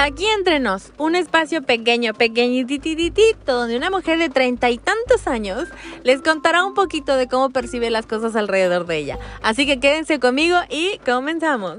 Aquí entre nos, un espacio pequeño, pequeñitititito, donde una mujer de treinta y tantos años les contará un poquito de cómo percibe las cosas alrededor de ella. Así que quédense conmigo y comenzamos.